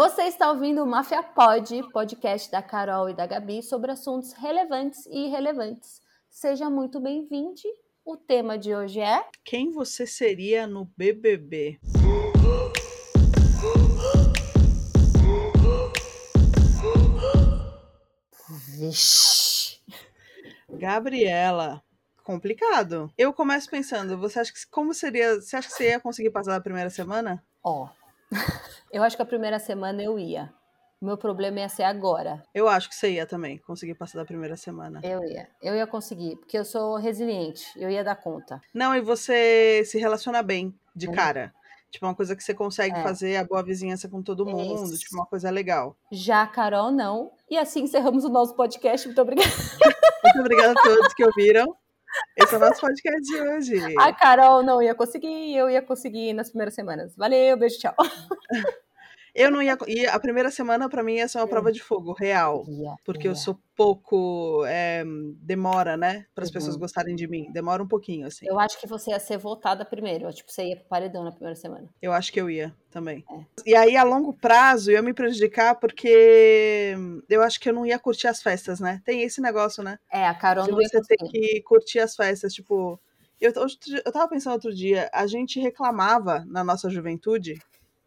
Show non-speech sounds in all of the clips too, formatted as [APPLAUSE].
Você está ouvindo o Máfia Pod, podcast da Carol e da Gabi sobre assuntos relevantes e irrelevantes. Seja muito bem-vindo. O tema de hoje é Quem você seria no BBB? Vixe. Gabriela, complicado. Eu começo pensando, você acha que como seria, você acha que você ia conseguir passar a primeira semana? Ó. [LAUGHS] Eu acho que a primeira semana eu ia. O meu problema ia ser agora. Eu acho que você ia também conseguir passar da primeira semana. Eu ia. Eu ia conseguir, porque eu sou resiliente. Eu ia dar conta. Não, e você se relaciona bem de Hum. cara. Tipo, uma coisa que você consegue É. fazer a boa vizinhança com todo mundo, Isso. tipo, uma coisa legal. Já a Carol, não. E assim encerramos o nosso podcast. Muito obrigada. [LAUGHS] Muito obrigada a todos que ouviram. Esse é o nosso podcast de hoje. A Carol não ia conseguir, eu ia conseguir nas primeiras semanas. Valeu, beijo, tchau. [LAUGHS] Eu não ia. E a primeira semana, pra mim, ia ser uma prova de fogo, real. Ia, Porque eu ia. sou pouco. é, demora, né? Para as Uhum. pessoas gostarem de mim. Demora um pouquinho, assim. Eu acho que você ia ser votada primeiro. Tipo, você ia pro paredão na primeira semana. Eu acho que eu ia também. É. E aí, a longo prazo, ia me prejudicar porque eu acho que eu não ia curtir as festas, né? Tem esse negócio, né? É, a Carol De não ia você ter conseguir. que curtir as festas. Tipo, eu, eu tava pensando outro dia, a gente reclamava na nossa juventude,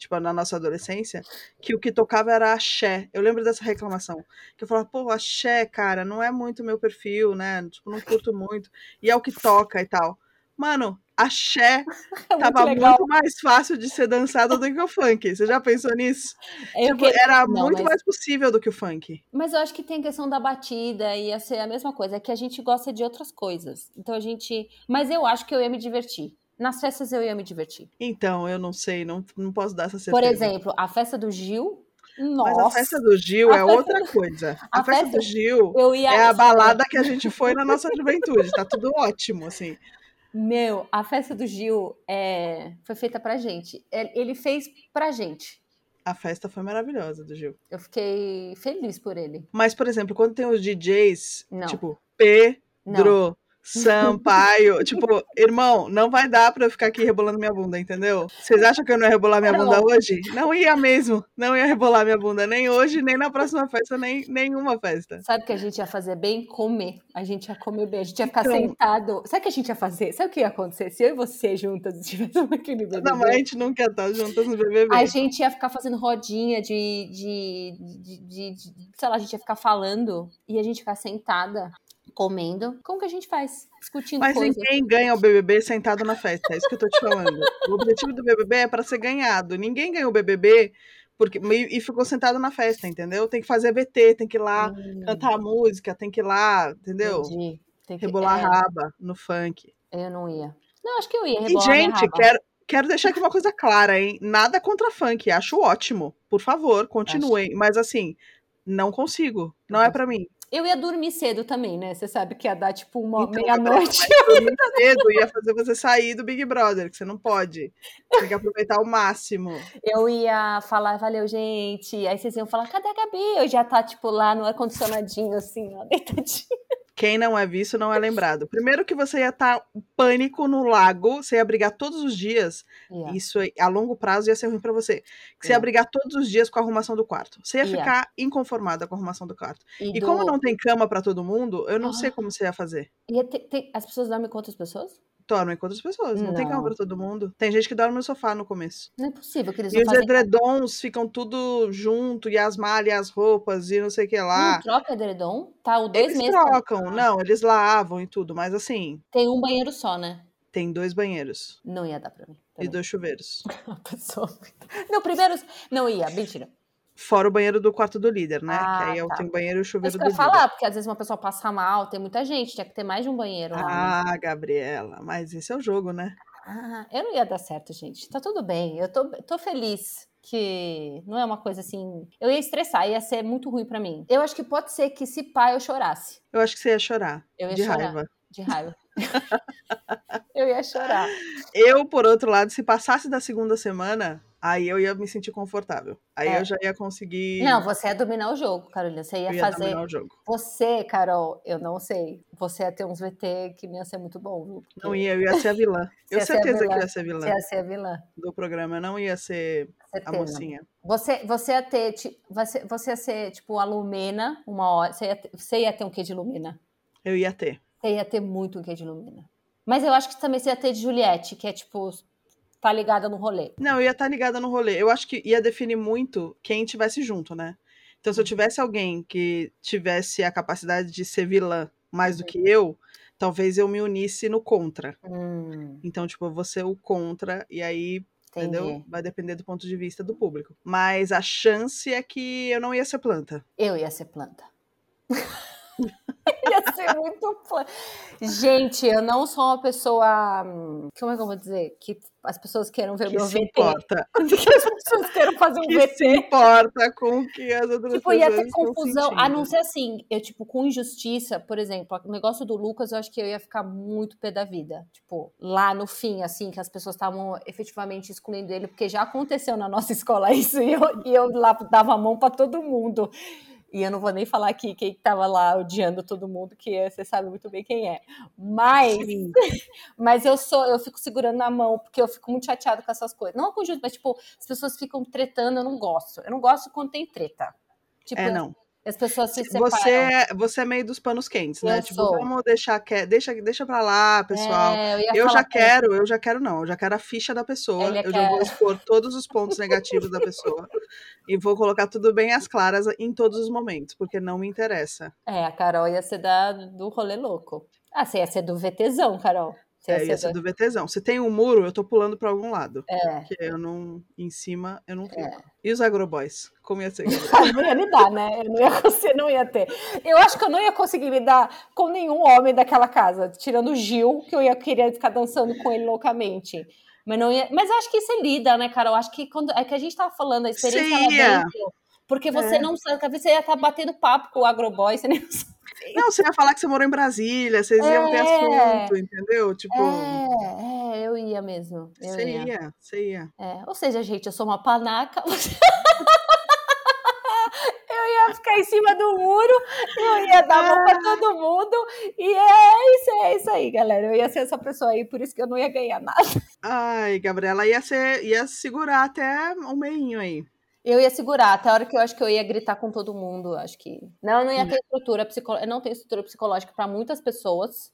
tipo, na nossa adolescência, que o que tocava era axé. Eu lembro dessa reclamação. Que eu falava, pô, axé, cara, não é muito meu perfil, né? Tipo, não curto muito. E é o que toca e tal. Mano, axé [LAUGHS] É muito tava legal. muito mais fácil de ser dançado do que o funk. Você já pensou nisso? Tipo, que- era Não, muito mas- mais possível do que o funk. Mas eu acho que tem questão da batida, ia ser a mesma coisa. É que a gente gosta de outras coisas. Então a gente. Mas eu acho que eu ia me divertir. Nas festas eu ia me divertir. Então, eu não sei, não, não posso dar essa certeza. Por exemplo, a festa do Gil. Mas Nossa. a festa do Gil A é festa outra coisa. [LAUGHS] A, a festa, festa- do Gil é a balada que a gente foi na nossa juventude. Tá tudo ótimo, assim. Meu, a festa do Gil é... foi feita pra gente. É, Ele fez pra gente. A festa foi maravilhosa do Gil. Eu fiquei feliz por ele. Mas, por exemplo, quando tem os DJs, Não. tipo, Não. Sampaio, tipo, irmão, não vai dar pra eu ficar aqui rebolando minha bunda, entendeu? Vocês acham que eu não ia rebolar minha Não. bunda hoje? Não ia mesmo. Não ia rebolar minha bunda nem hoje, nem na próxima festa, nem nenhuma festa. Sabe o que a gente ia fazer bem? Comer. A gente ia comer bem. A gente ia ficar Então- sentado. Sabe o que a gente ia fazer? Sabe o que ia acontecer? Se eu e você juntas estivéssemos naquele BBB, Não, mas a gente nunca tá juntas no BBB. a gente ia ficar fazendo rodinha de, de, de, de- de- Sei lá, a gente ia ficar falando e a gente ia ficar sentada, comendo. Como que a gente faz? Discutindo Mas coisas. ninguém ganha o BBB sentado na festa, é isso que eu tô te falando. O objetivo do BBB é pra ser ganhado. Ninguém ganhou o BBB porque, e, e ficou sentado na festa, entendeu? Tem que fazer VT, tem que ir lá Hum, cantar a música, tem que ir lá, entendeu? entendi. Tem que- Rebolar é, raba no funk. Eu não ia. Não, acho que eu ia E, rebolar minha gente, quero, quero deixar aqui uma coisa clara, hein? Nada contra funk, acho ótimo. Por favor, continuem. Mas assim, não consigo. Não é pra mim. Eu ia dormir cedo também, né? Você sabe que ia dar tipo uma Então, meia-noite. [LAUGHS] Dormir cedo ia fazer você sair do Big Brother, que você não pode. Tem que aproveitar o máximo. Eu ia falar, valeu, gente. Aí vocês iam falar, cadê a Gabi? Eu já tá, tipo, lá no ar-condicionadinho, assim, ó, deitadinho. Quem não é visto não é lembrado. Primeiro que você ia estar pânico no lago, você ia brigar todos os dias. Ia. Isso aí, a longo prazo ia ser ruim pra você. Você ia Ia. brigar todos os dias com a arrumação do quarto. Você ia Ia. ficar inconformada com a arrumação do quarto. E do- como não tem cama pra todo mundo, eu não Ah. sei como você ia fazer. Ia ter- ter- As pessoas dormem com outras pessoas? Dormem com outras pessoas, não, tem cama Não. pra todo mundo. Tem gente que dorme no sofá no começo. Não é possível que eles E não os fazem... edredons ficam tudo junto, e as malhas, as roupas, e não sei o que lá. Não troca edredom? Tá, o dois Eles meses... trocam, não, eles lavam e tudo, mas assim, Tem um banheiro só, né? tem dois banheiros Não ia dar pra mim. e também. dois chuveiros. [LAUGHS] Não, primeiro... Não ia, mentira. Fora o banheiro do quarto do líder, né? Ah, que aí é o- tá. tem banheiro e o chuveiro do eu ia líder. falar, porque às vezes uma pessoa passa mal, tem muita gente, tinha que ter mais de um banheiro lá. né? Ah, Gabriela, mas esse é o jogo, né? Ah, eu não ia dar certo, gente. Tá tudo bem. Eu tô, tô feliz que não é uma coisa assim. Eu ia estressar, ia ser muito ruim pra mim. Eu acho que pode ser que se pá eu chorasse. Eu acho que você ia chorar Eu ia de chorar. raiva. De raiva. [LAUGHS] eu ia chorar. Eu, por outro lado, se passasse da segunda semana, Aí eu ia me sentir confortável. Aí É. eu já ia conseguir. Não, você ia dominar o jogo, Carolina. Você ia, eu ia fazer. dominar o jogo. Você, Carol, eu não sei. Você ia ter uns VT que ia ser muito bom, viu? Porque Não ia, eu ia ser a vilã. [LAUGHS] Eu a certeza que vilã. eu ia ser vilã Você ia ser a vilã. do programa. Eu não ia ser a Certeza. mocinha. Você, você ia ter, você, você ia ser, tipo, a Lumena, uma hora. Você ia, ter, você ia ter um quê de Lumena? Eu ia ter. Você ia ter muito um quê de Lumena. Mas eu acho que também você ia ter de Juliette, que é, tipo, tá ligada no rolê. Não, eu ia estar ligada no rolê. Eu acho que ia definir muito quem tivesse junto, né? Então, se eu tivesse alguém que tivesse a capacidade de ser vilã mais do que eu, talvez eu me unisse no contra. Hum, Então, tipo, eu vou ser o contra, e aí, entendi. entendeu? Vai depender do ponto de vista do público. Mas a chance é que eu não ia ser planta. Eu ia ser planta. [LAUGHS] [LAUGHS] ia ser muito planta. Gente, eu não sou uma pessoa. Como é que eu vou dizer? Que as pessoas queiram ver Que meu se VT. importa. [LAUGHS] Que as pessoas queiram fazer um Que VT. se importa com o que as outras Tipo, ia pessoas ter estão confusão, a não ser assim, eu, tipo, com injustiça, por exemplo, o negócio do Lucas, eu acho que eu ia ficar muito pé da vida. Tipo, lá no fim, assim, que as pessoas estavam efetivamente excluindo ele, porque já aconteceu na nossa escola isso, e eu, e eu lá dava a mão pra todo mundo. E eu não vou nem falar aqui quem tava lá odiando todo mundo, que é- você sabe muito bem quem é. Mas, Sim. [LAUGHS] mas eu sou, eu fico segurando na mão, porque eu fico muito chateada com essas coisas. Não com justo, mas tipo, as pessoas ficam tretando, eu não gosto. Eu não gosto quando tem treta. Tipo, É, não. As pessoas se separam. Você, é- você é meio dos panos quentes, né? Eu tipo, sou. vamos deixar que... deixa, deixa pra lá, pessoal. É, eu Eu já quero, eu já quero não, eu já quero a ficha da pessoa, Ele eu já vou quer. expor todos os pontos negativos da pessoa [LAUGHS] e vou colocar tudo bem às claras em todos os momentos, porque não me interessa. É, a Carol ia ser da, do rolê louco. Ah, você ia ser do VTzão, Carol. Você É, ia ser do... VTzão. Se tem um muro, eu tô pulando pra algum lado, É. porque eu não, em cima, eu não fico. E os agroboys? Como ia ser? [LAUGHS] Não ia lidar, né? Eu não ia, [LAUGHS] você não ia ter. Eu acho que eu não ia conseguir lidar com nenhum homem daquela casa, tirando o Gil, que eu ia querer ficar dançando com ele loucamente. Mas não ia. Mas eu acho que você lida, né, Carol? Acho que quando é que a gente tava falando a experiência lá ia. dentro. Porque você É. não sabe, talvez você ia estar batendo papo com o agroboy, você nem [LAUGHS] sabe. Não, você ia falar que você morou em Brasília, vocês iam ter É. assunto, entendeu? Tipo, É, é, eu ia mesmo. Eu você ia. ia, você ia. É, ou seja, gente, eu sou uma panaca. [LAUGHS] eu ia ficar em cima do muro, eu ia dar a mão pra todo mundo. E é isso, é isso aí, galera. Eu ia ser essa pessoa aí, por isso que eu não ia ganhar nada. Ai, Gabriela, ia, ser, ia segurar até um meinho aí. Eu ia segurar até a hora que eu acho que eu ia gritar com todo mundo. Acho que. Não, eu não ia ter estrutura psicológica. Eu não tenho estrutura psicológica para muitas pessoas.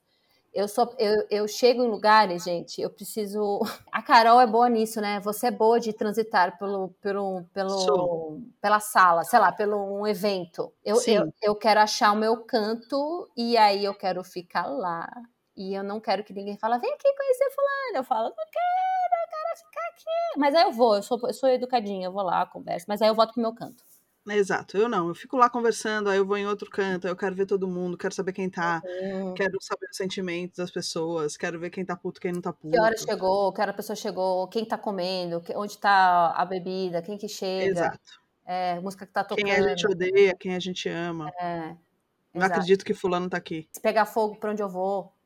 Eu, sou, eu, eu chego em lugares, gente, eu preciso. [LAUGHS] A Carol é boa nisso, né? Você é boa de transitar pelo, pelo, pelo, Sou. pela sala, sei lá, pelo um evento. Eu, Sim. eu, eu quero achar o meu canto e aí eu quero ficar lá. E eu não quero que ninguém fale, vem aqui conhecer fulano. Eu falo, não quero, eu quero ficar aqui. Mas aí eu vou, eu sou, eu sou educadinha, eu vou lá, converso, mas aí eu volto pro meu canto. Exato, eu não. Eu fico lá conversando, aí eu vou em outro canto, aí eu quero ver todo mundo, quero saber quem tá, Hum, quero saber os sentimentos das pessoas, quero ver quem tá puto, quem não tá puto. que hora chegou, que hora a pessoa chegou, quem tá comendo, onde tá a bebida, quem que chega, Exato. é, música que tá tocando. Quem a gente odeia, quem a gente ama. é, Não acredito que fulano tá aqui. Se pegar fogo, pra onde eu vou.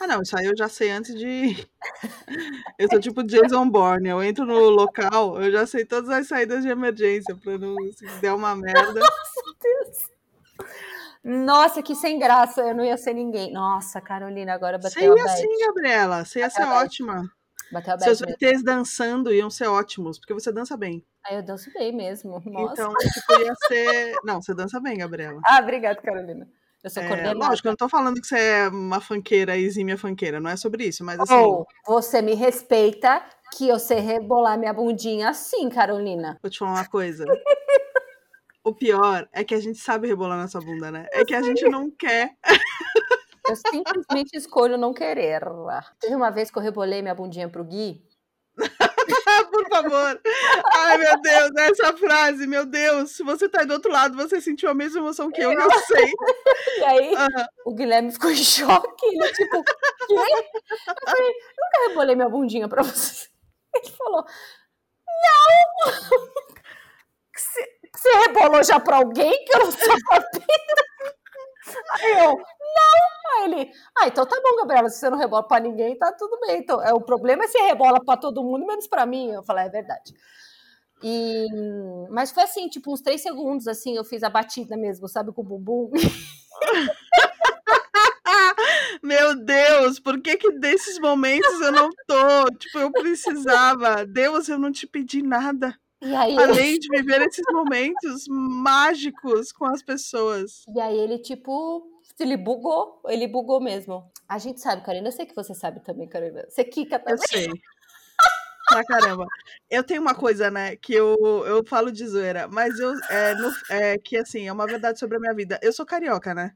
Ah, não, isso aí eu já sei antes de. [LAUGHS] Eu sou tipo Jason Bourne. Eu entro no local, eu já sei todas as saídas de emergência pra não se der uma [LAUGHS] merda. Nossa, que sem graça, eu não ia ser ninguém. Nossa, Carolina, agora bateu a ia bad. sim, Gabriela. Você ia ser Bateu a bad. ótima. Bateu a Seus mesmo. Dançando iam ser ótimos, porque você dança bem. Aí eu danço bem mesmo. Nossa. Então, tipo, ia ser. Não, você dança bem, Gabriela. [LAUGHS] Ah, obrigada, Carolina. Eu sou É, lógico, eu não tô falando que você é uma fanqueira, exímia fanqueira, não é sobre isso, mas assim. Ou você me respeita que eu sei rebolar minha bundinha assim, Carolina. Vou te falar uma coisa. O pior é que a gente sabe rebolar nossa bunda, né? É que a gente não quer. Eu simplesmente escolho não querer. Teve uma vez que eu rebolei minha bundinha pro Gui. [LAUGHS] [LAUGHS] Por favor. Ai, meu Deus, essa frase, meu Deus. Se você tá aí do outro lado, você sentiu a mesma emoção que eu, eu sei. [LAUGHS] E aí Aham. o Guilherme ficou em choque. Ele, tipo, quê? Eu falei, nunca rebolei minha bundinha pra você. Ele falou, não! Você rebolou já pra alguém que eu não sabia? Aí eu, não! Aí ele, ah, então tá bom, Gabriela, se você não rebola pra ninguém, tá tudo bem. Então, é, o problema é se rebola pra todo mundo, menos pra mim. Eu falei, é verdade. E, mas foi assim, tipo, uns três segundos, assim, eu fiz a batida mesmo, sabe, com o bumbum. [LAUGHS] Meu Deus, por que que desses momentos eu não tô? Tipo, eu precisava. Deus, eu não te pedi nada. Aí, Além de viver esses momentos mágicos com as pessoas. e aí ele, tipo, ele bugou, ele bugou mesmo. A gente sabe, Karina, eu sei que você sabe também, Karina. Você quica Eu também. sei. Pra caramba. Eu tenho uma coisa, né, que eu, eu falo de zoeira, mas eu. É, no- é que assim, é uma verdade sobre a minha vida. Eu sou carioca, né?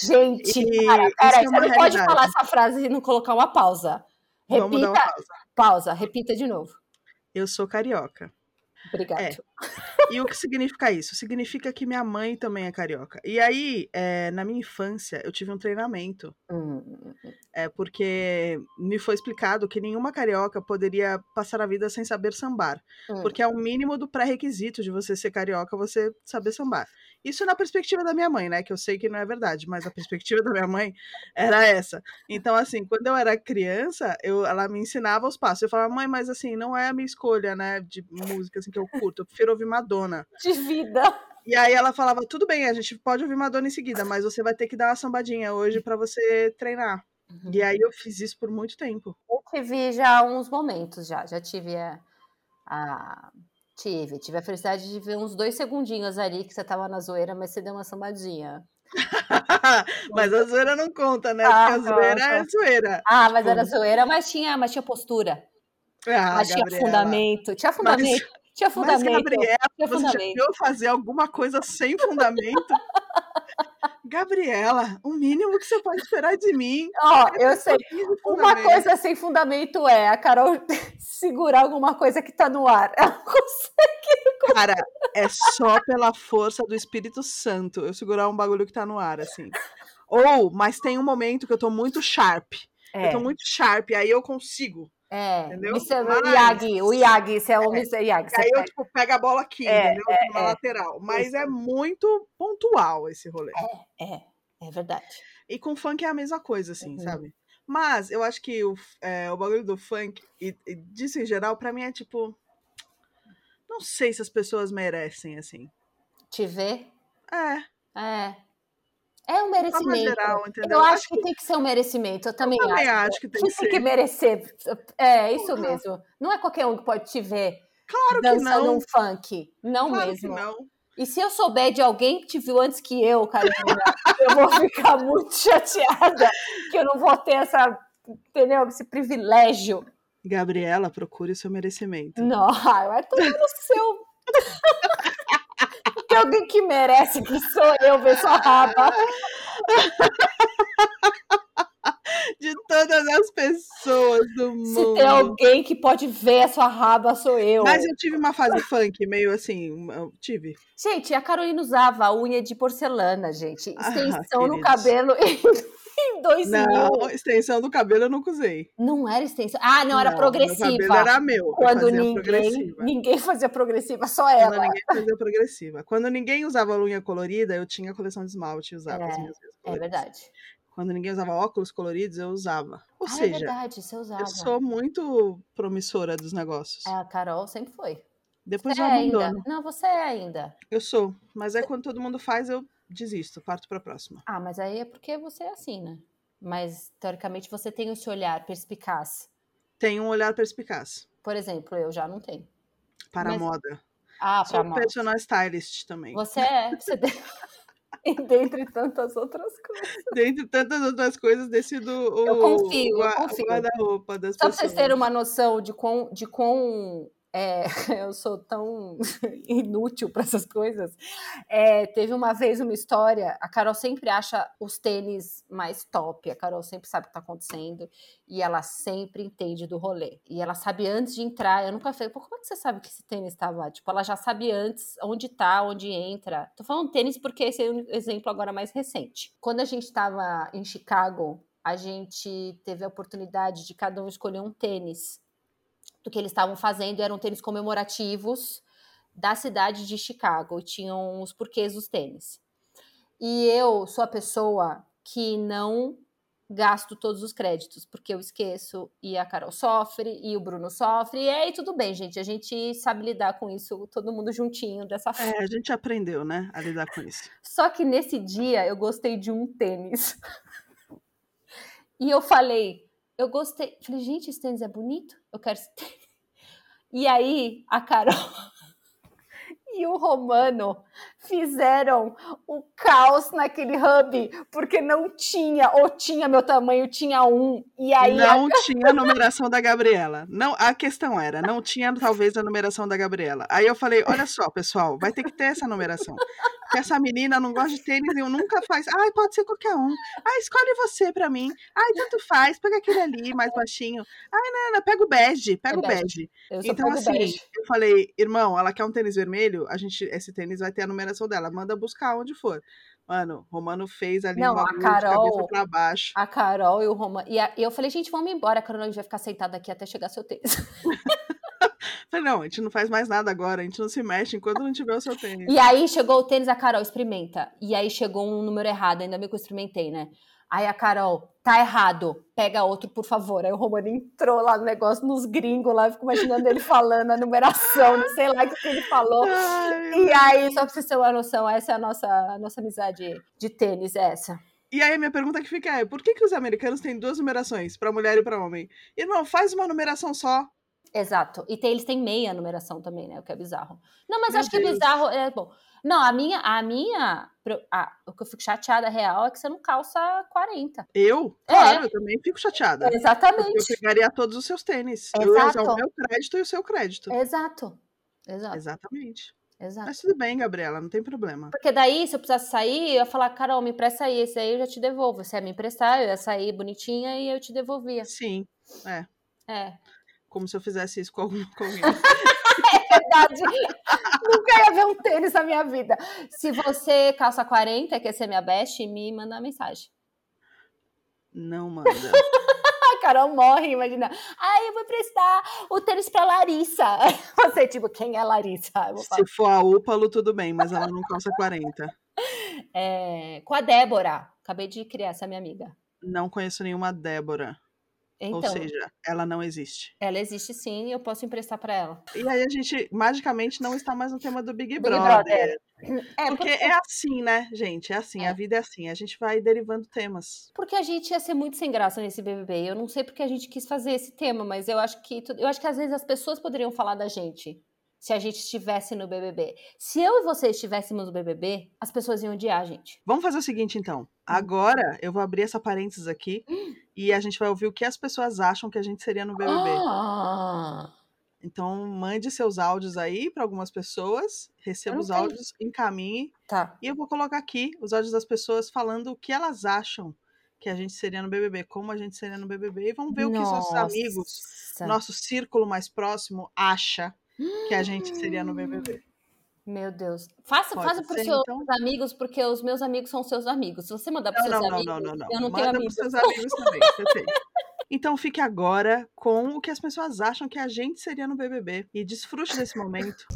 Gente, E para, peraí, é você não pode falar essa frase e não colocar uma pausa. Vamos dar uma Repita, pausa. pausa, repita de novo. Eu sou carioca. Obrigado. É. E o que significa isso? Significa que minha mãe também é carioca. E aí, é, na minha infância, eu tive um treinamento. Hum, É porque me foi explicado que nenhuma carioca poderia passar a vida sem saber sambar. hum. Porque é o mínimo do pré-requisito de você ser carioca, você saber sambar. Isso na perspectiva da minha mãe, né? Que eu sei que não é verdade, mas a perspectiva da minha mãe era essa. Então, assim, quando eu era criança, eu, ela me ensinava os passos. Eu falava, mãe, mas assim, não é a minha escolha, né? De música assim, que eu curto. Eu prefiro ouvir Madonna. De vida. E aí ela falava, tudo bem, a gente pode ouvir Madonna em seguida, mas você vai ter que dar uma sambadinha hoje pra você treinar. E aí eu fiz isso por muito tempo. Eu tive já uns momentos já. Já tive a, a- Tive, tive a felicidade de ver uns dois segundinhos ali que você tava na zoeira, mas você deu uma sambadinha. [LAUGHS] mas a zoeira não conta, né? Ah, Porque a zoeira é conta. zoeira. Ah, mas Tipo, era zoeira, mas tinha, mas tinha postura. Ah, mas tinha Gabriela. fundamento. Tinha fundamento. tinha [LAUGHS] Mas, fundamento. Gabriela, tinha você já fundamento. viu fazer alguma coisa sem fundamento? Gabriela, o mínimo que você pode esperar de mim [LAUGHS] Ó, eu sei. é um Uma coisa sem fundamento é a Carol [LAUGHS] segurar alguma coisa que tá no ar. Ela não [LAUGHS] consegue. Cara, é só pela força do Espírito Santo eu segurar um bagulho que tá no ar, assim. Ou, mas tem um momento que eu tô muito sharp. Eu tô muito sharp, aí eu consigo. É, Entendeu? É o Yagi, o Yagi, você é o Mr. Yagi. você Aí eu, pega- tipo, pego a bola aqui, É, entendeu? é, Na é. lateral. Mas é muito pontual esse rolê. É, é verdade. E com funk é a mesma coisa, assim, Uhum. sabe? Mas eu acho que o, é, o bagulho do funk, e, e disso em geral, pra mim é tipo. Não sei se as pessoas merecem, assim. Te ver, É, é. É um merecimento. geral, entendeu? Eu acho que tem que ser um merecimento, eu também, também acho. acho que tem que tem que merecer. É, isso Porra. mesmo. Não é qualquer um que pode te ver Claro que dançando um funk. Não Claro mesmo. que não. E se eu souber de alguém que te viu antes que eu, Karina, eu vou ficar muito chateada que eu não vou ter essa, entendeu? Esse privilégio. Gabriela, procure o seu merecimento. Não, ai, vai tomar no seu. [LAUGHS] Tem alguém que merece, que sou eu, ver sua raba. De todas as pessoas do Se mundo. tem alguém que pode ver a sua raba, sou eu. Mas eu tive uma fase funk, meio assim. Tive. Gente, a Carolina usava unha de porcelana, gente. Ah, Extensão no queridos. cabelo [LAUGHS] 2000. Não, extensão do cabelo eu nunca usei. Não era extensão. Ah, não, era Meu progressiva. cabelo era meu. eu Quando ninguém, ninguém fazia progressiva, só Quando ela. ninguém fazia progressiva. Quando ninguém usava unha colorida, eu tinha coleção de esmalte e usava É, as minhas É verdade. Quando ninguém usava óculos coloridos, eu usava. Ou ah, é seja, verdade, você usava. eu sou muito promissora dos negócios. É, a Carol sempre foi. Depois Você eu é ainda. Não, você é ainda. Eu sou. Mas é quando todo mundo faz, eu desisto, parto pra próxima. Ah, mas aí é porque você é assim, né? Mas, teoricamente, você tem esse olhar perspicaz. Tenho um olhar perspicaz Por exemplo, eu já não tenho. para Mas- a moda. Ah, Sou moda. personal stylist também. Você é. Você tem... [LAUGHS] E dentre tantas outras coisas. Dentre tantas outras coisas, decido o, Eu confio, o, eu confio. guarda-roupa das Só pessoas. vocês terem uma noção de quão, de quão é, [LAUGHS] eu sou tão [LAUGHS] inútil para essas coisas. É, teve uma vez uma história, a Carol sempre acha os tênis mais top, a Carol sempre sabe o que tá acontecendo e ela sempre entende do rolê. E ela sabe antes de entrar, eu nunca falei, pô, como é que você sabe que esse tênis estava? Tipo, ela já sabe antes onde tá, onde entra. Tô falando tênis porque esse é um exemplo agora mais recente. Quando a gente estava em Chicago, a gente teve a oportunidade de cada um escolher um tênis do que eles estavam fazendo, eram tênis comemorativos da cidade de Chicago, e tinham os porquês dos tênis. E eu sou a pessoa que não gasto todos os créditos, porque eu esqueço e a Carol sofre e o Bruno sofre. E aí tudo bem, gente. A gente sabe lidar com isso, todo mundo juntinho dessa forma. É, a gente aprendeu, né, a lidar com isso. Só que nesse dia eu gostei de um tênis. [LAUGHS] e eu falei, eu gostei. Falei, gente, esse tênis é bonito. Eu quero esse tênis. [LAUGHS] E aí a Carol [LAUGHS] e o Romano fizeram o caos naquele hub, porque não tinha, ou tinha meu tamanho, tinha um, e aí... Não a... tinha a numeração da Gabriela. Não, a questão era, não tinha talvez a numeração da Gabriela. Aí eu falei, olha só, pessoal, vai ter que ter essa numeração. Que essa menina não gosta de tênis e nunca faz. Ai, pode ser qualquer um. Ai, escolhe você pra mim. Ai, tanto faz, pega aquele ali, mais baixinho. Ai, não, não, pega o bege, pega é o bege. bege. Então, assim, bege. eu falei, irmão, ela quer um tênis vermelho, a gente, esse tênis vai ter a numeração dela. Manda buscar onde for. Mano, Romano fez ali não, a Carol, pra baixo. A Carol e o Romano. E, a, e eu falei, gente, vamos embora. A Carol a gente vai ficar sentada aqui até chegar seu tênis. [LAUGHS] Falei, não, a gente não faz mais nada agora, a gente não se mexe enquanto não tiver o seu tênis. E aí chegou o tênis, a Carol, experimenta. E aí chegou um número errado, ainda bem que eu experimentei, né? Aí a Carol, tá errado, pega outro, por favor. Aí o Romano entrou lá no negócio, nos gringos lá, eu fico imaginando ele falando a numeração, não sei lá o que, ele falou. Ai, e aí, só pra vocês terem uma noção, essa é a nossa, a nossa amizade de tênis, essa. E aí, minha pergunta que fica é: por que, que os americanos têm duas numerações, para mulher e para homem? Irmão, faz uma numeração só. Exato. E tem, eles têm meia numeração também, né? O que é bizarro. Não, mas Meu acho Deus. que é bizarro. É bom. Não, a minha, a minha, a, o que eu fico chateada real é que você não calça 40. Eu? É. Claro, é. eu também fico chateada. Exatamente. Eu pegaria todos os seus tênis. Exato. Eu ia usar o meu crédito e o seu crédito. Exato. Exato. Exatamente. Exato. Mas tudo bem, Gabriela, não tem problema. Porque daí, se eu precisasse sair, eu ia falar, Carol, me empresta aí, esse aí eu já te devolvo. Se é me emprestar, eu ia sair bonitinha e eu te devolvia. Sim, é. É. Como se eu fizesse isso com algum com alguém. [LAUGHS] [LAUGHS] é verdade. Nunca ia ver um tênis na minha vida. Se você calça 40 quer ser minha best, me manda uma mensagem. Não manda. [LAUGHS] A Carol morre, imagina. Ai, eu vou prestar o tênis pra Larissa. [LAUGHS] Você, tipo, quem é Larissa? Se for a Úpalo, tudo bem, mas ela não calça 40. É, com a Débora. Acabei de criar essa minha amiga. Não conheço nenhuma Débora. Então, Ou seja, ela não existe. Ela existe sim, eu posso emprestar para ela. E aí a gente magicamente não está mais no tema do Big, Big Brother. Brother. [CLEARS THROAT] É, porque, porque, é assim, né, gente? É assim, é. a vida é assim. A gente vai derivando temas. Porque a gente ia ser muito sem graça nesse BBB. Eu não sei porque a gente quis fazer esse tema, mas eu acho que eu acho que às vezes as pessoas poderiam falar da gente se a gente estivesse no BBB. Se eu e você estivéssemos no BBB, as pessoas iam odiar a gente. Vamos fazer o seguinte, então. Hum. Agora eu vou abrir essa parênteses aqui e a gente vai ouvir o que as pessoas acham que a gente seria no BBB. Ah. Então, mande seus áudios aí para algumas pessoas, receba os áudios, encaminhe. Tá. E eu vou colocar aqui os áudios das pessoas falando o que elas acham que a gente seria no BBB, como a gente seria no BBB, e vamos ver Nossa. o que os nossos amigos, nosso círculo mais próximo acha que a gente seria no BBB. Meu Deus. Faça, faça para os seus então? amigos, porque os meus amigos são seus amigos. Se você mandar para seus não, amigos, não, não, não, eu não Manda tenho amigos. seus amigos também, Então fique agora com o que as pessoas acham que a gente seria no BBB. E desfrute desse momento.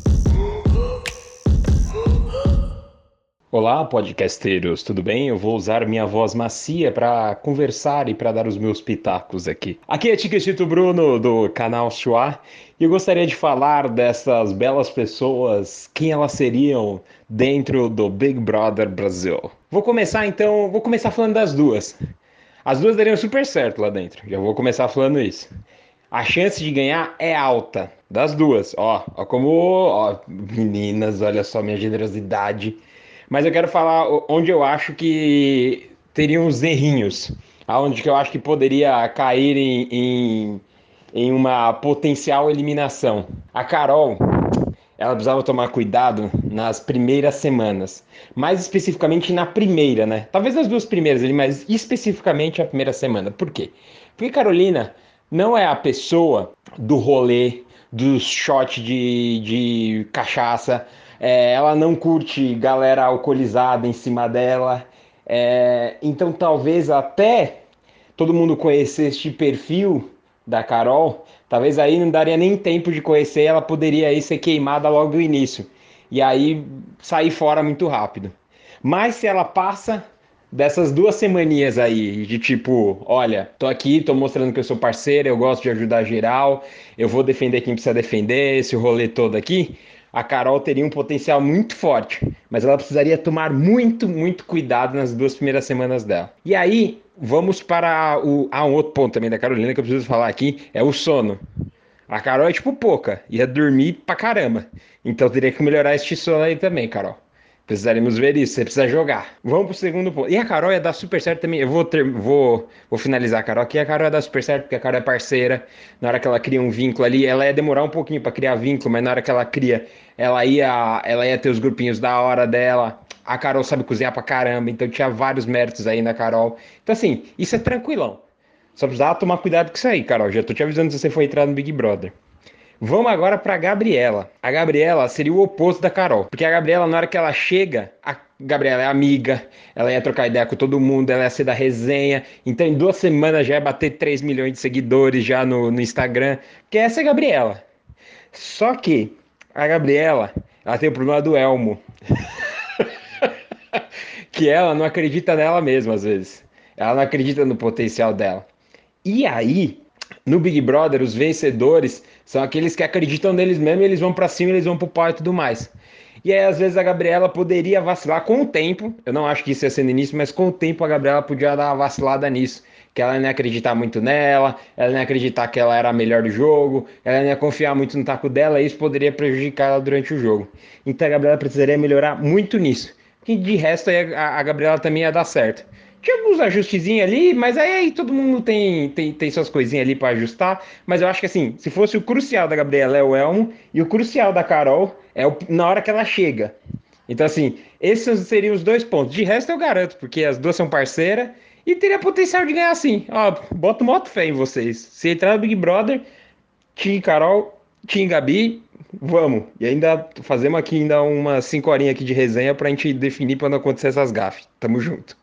Olá, podcasteiros, tudo bem? Eu vou usar minha voz macia para conversar e para dar os meus pitacos aqui. Aqui é Tiquetito Bruno do canal Chua e eu gostaria de falar dessas belas pessoas, quem elas seriam dentro do Big Brother Brasil. Vou começar então, vou começar falando das duas. As duas dariam super certo lá dentro, já vou começar falando isso. A chance de ganhar é alta, das duas. Ó, ó como, ó, meninas, olha só minha generosidade mas eu quero falar onde eu acho que teriam os errinhos, aonde que eu acho que poderia cair em, em, em uma potencial eliminação. A Carol, ela precisava tomar cuidado nas primeiras semanas, mais especificamente na primeira, né? Talvez nas duas primeiras, mas especificamente a primeira semana. Por quê? Porque Carolina não é a pessoa do rolê, do shot de, de cachaça, é, ela não curte galera alcoolizada em cima dela. É, então talvez até todo mundo conhecer este perfil da Carol, talvez aí não daria nem tempo de conhecer, ela poderia aí ser queimada logo no início. E aí sair fora muito rápido. Mas se ela passa dessas duas semaninhas aí, de tipo, olha, tô aqui, tô mostrando que eu sou parceiro, eu gosto de ajudar geral, eu vou defender quem precisa defender, esse rolê todo aqui, a Carol teria um potencial muito forte, mas ela precisaria tomar muito, muito cuidado nas duas primeiras semanas dela. E aí, vamos para o. Ah, um outro ponto também da Carolina que eu preciso falar aqui: é o sono. A Carol é tipo pouca, ia dormir pra caramba. Então teria que melhorar esse sono aí também, Carol. Precisaremos ver isso, você precisa jogar. Vamos pro segundo ponto. E a Carol ia dar super certo também. Eu vou, ter, vou, vou finalizar a Carol aqui. A Carol ia dar super certo porque a Carol é parceira. Na hora que ela cria um vínculo ali, ela ia demorar um pouquinho para criar vínculo, mas na hora que ela cria, ela ia, ela ia ter os grupinhos da hora dela. A Carol sabe cozinhar pra caramba, então tinha vários méritos aí na Carol. Então, assim, isso é tranquilão. Só precisava tomar cuidado com isso aí, Carol. Já tô te avisando se você for entrar no Big Brother. Vamos agora para Gabriela. A Gabriela seria o oposto da Carol, porque a Gabriela na hora que ela chega, a Gabriela é amiga, ela ia trocar ideia com todo mundo, ela ia ser da resenha. Então em duas semanas já ia bater 3 milhões de seguidores já no, no Instagram, que essa é a Gabriela. Só que a Gabriela, ela tem o problema do Elmo. [LAUGHS] que ela não acredita nela mesma às vezes. Ela não acredita no potencial dela. E aí, no Big Brother, os vencedores são aqueles que acreditam neles mesmos, eles vão para cima, eles vão pro pau e tudo mais. E aí, às vezes, a Gabriela poderia vacilar com o tempo. Eu não acho que isso ia ser no início, mas com o tempo a Gabriela podia dar uma vacilada nisso. Que ela não ia acreditar muito nela, ela não ia acreditar que ela era a melhor do jogo, ela não ia confiar muito no taco dela, e isso poderia prejudicar ela durante o jogo. Então a Gabriela precisaria melhorar muito nisso. Que de resto a, a Gabriela também ia dar certo. Tinha alguns ajustezinhos ali, mas aí, todo mundo tem, tem, tem suas coisinhas ali para ajustar. Mas eu acho que assim, se fosse o crucial da Gabriela é o Elmo, e o crucial da Carol é o, na hora que ela chega. Então, assim, esses seriam os dois pontos. De resto, eu garanto, porque as duas são parceiras e teria potencial de ganhar sim. Ó, boto moto fé em vocês. Se entrar no Big Brother, Tim Carol, Tim Gabi, vamos. E ainda fazemos aqui ainda umas 5 horinhas aqui de resenha pra gente definir pra não acontecer essas gafes. Tamo junto.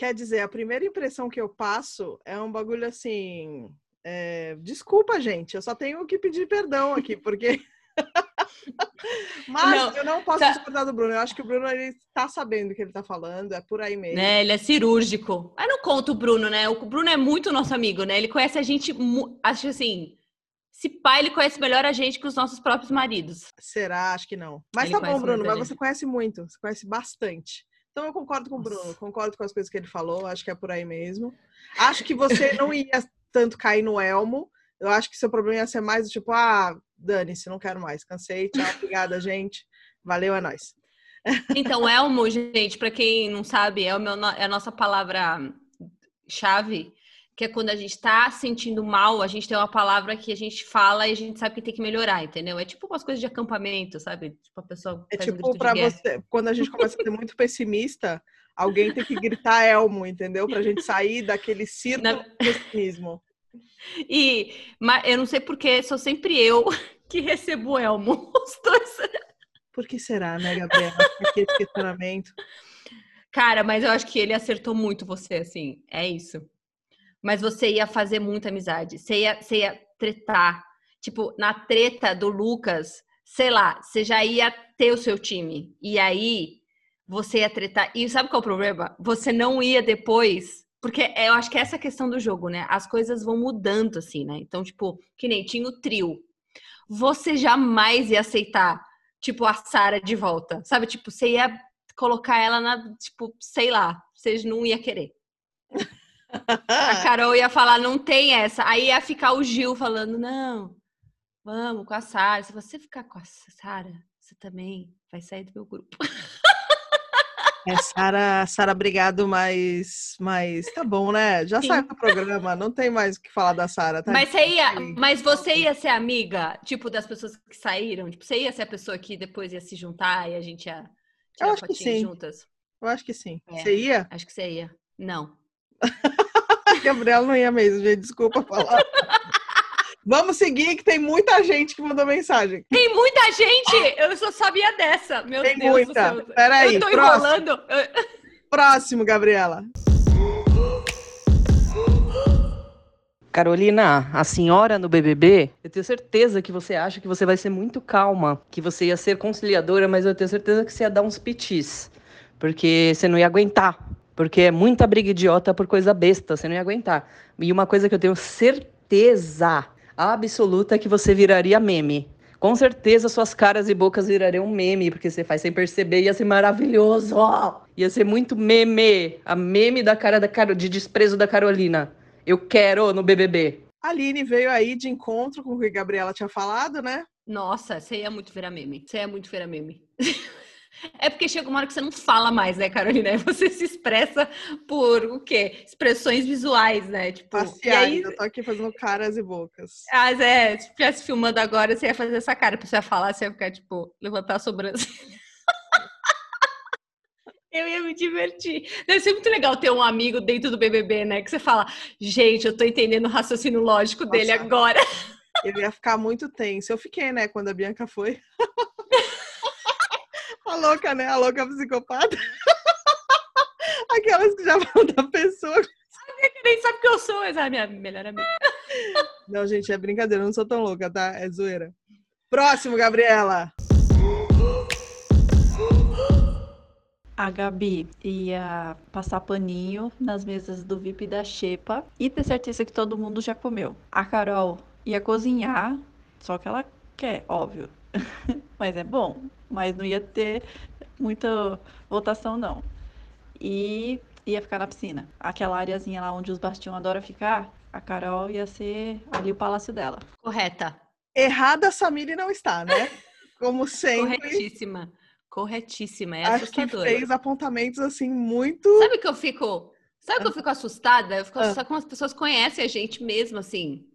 Quer dizer, a primeira impressão que eu passo é um bagulho assim. É... Desculpa, gente, eu só tenho que pedir perdão aqui, porque. [LAUGHS] Mas não, eu não posso tá... discordar do Bruno. Eu acho que o Bruno ele tá sabendo o que ele tá falando, é por aí mesmo. Né, ele é cirúrgico. Mas não conta o Bruno, né? O Bruno é muito nosso amigo, né? Ele conhece a gente, acho assim, se pai ele conhece melhor a gente que os nossos próprios maridos. Será? Acho que não. Mas ele tá bom, Bruno, mas você conhece muito, você conhece bastante. Então eu concordo com o Bruno, concordo com as coisas que ele falou, acho que é por aí mesmo. Acho que você não ia tanto cair no Elmo. Eu acho que seu problema ia ser mais tipo, ah, dane-se, não quero mais, cansei, tchau, [LAUGHS] obrigada, gente. Valeu, é nóis. Então, Elmo, gente, para quem não sabe, é, o meu, é a nossa palavra-chave que é quando a gente tá sentindo mal, a gente tem uma palavra que a gente fala e a gente sabe que tem que melhorar, entendeu? É tipo umas coisas de acampamento, sabe? Tipo, a pessoa. É tipo pra você, quando a gente começa a ser muito pessimista, alguém tem que gritar Elmo, entendeu? Pra gente sair daquele círculo Na... pessimismo. [LAUGHS] E mas eu não sei porque sou sempre eu [LAUGHS] que recebo Elmo. [LAUGHS] Os dois. Por que será, né, Gabriela? Por que esse questionamento? Cara, mas eu acho que ele acertou muito você, assim. É isso mas você ia fazer muita amizade. Você ia, você ia tretar. Tipo, na treta do Lucas, sei lá, você já ia ter o seu time. E aí você ia tretar. E sabe qual é o problema? Você não ia depois. Porque eu acho que é essa questão do jogo, né? As coisas vão mudando, assim, né? Então, tipo, que nem tinha o trio. Você jamais ia aceitar, tipo, a Sara de volta. Sabe? Tipo, você ia colocar ela na, tipo, sei lá, vocês não ia querer. A [LAUGHS] Carol ia falar, não tem essa. Aí ia ficar o Gil falando, não, vamos com a Sara. Se você ficar com a Sara, você também vai sair do meu grupo. [LAUGHS] É, Sara, Sara, obrigado, mas, mas tá bom, né? Já saiu do programa, não tem mais o que falar da Sara. Tá? Mas você ia, mas você ia ser amiga, tipo, das pessoas que saíram? Tipo, você ia ser a pessoa que depois ia se juntar e a gente ia tirar Eu acho que sim. juntas? Eu acho que sim. É, você ia? Acho que você ia. Não. [LAUGHS] Gabriela não ia mesmo, gente. Desculpa falar. Vamos seguir, que tem muita gente que mandou mensagem. Tem muita gente? Eu só sabia dessa. Meu tem Deus muita. do céu. Peraí. Eu tô próximo. enrolando. Próximo, Gabriela. Carolina, a senhora no BBB, eu tenho certeza que você acha que você vai ser muito calma, que você ia ser conciliadora, mas eu tenho certeza que você ia dar uns pitis, porque você não ia aguentar Porque é muita briga idiota por coisa besta, você não ia aguentar. E uma coisa que eu tenho certeza absoluta é que você viraria meme. Com certeza suas caras e bocas virariam meme, porque você faz sem perceber, ia ser maravilhoso. Ia ser muito meme. A meme da cara da Carol, de desprezo da Carolina. Eu quero no BBB. A Aline veio aí de encontro com o que a Gabriela tinha falado, né? Nossa, você ia muito virar meme. Você ia muito virar meme. [LAUGHS] É porque chega uma hora que você não fala mais, né, Carolina? [LAUGHS] Você se expressa por o quê? Expressões visuais, né? Tipo, Faciais, aí... eu tô aqui fazendo caras e bocas. Mas é, se estivesse filmando agora, você ia fazer essa cara. Pra você ia falar, você ia ficar, tipo, levantar a sobrancelha. [LAUGHS] Eu ia me divertir. Deve ser muito legal ter um amigo dentro do BBB, né? Que você fala, gente, eu tô entendendo o raciocínio lógico Nossa, dele agora. [LAUGHS] Eu ia ficar muito tenso. Eu fiquei, né, quando a Bianca foi. A louca, né? A louca psicopata. [LAUGHS] Aquelas que já falam da pessoa. Que nem sabe que eu sou, essa é a minha melhor amiga. Não, gente, é brincadeira, eu não sou tão louca, tá? É zoeira. Próximo, Gabriela. A Gabi ia passar paninho nas mesas do VIP da Xepa e ter certeza que todo mundo já comeu. A Carol ia cozinhar, só que ela quer, óbvio. [LAUGHS] Mas é bom mas não ia ter muita votação, não. E ia ficar na piscina. Aquela areazinha lá onde os bastiões adoram ficar, a Carol ia ser ali o palácio dela. Correta. Errada a Samiri não está, né? Como sempre. Corretíssima. Corretíssima. É Acho assustadora. que fez apontamentos assim muito. Sabe que eu fico. Sabe que eu fico assustada? Eu fico ah. assustada como as pessoas conhecem a gente mesmo, assim.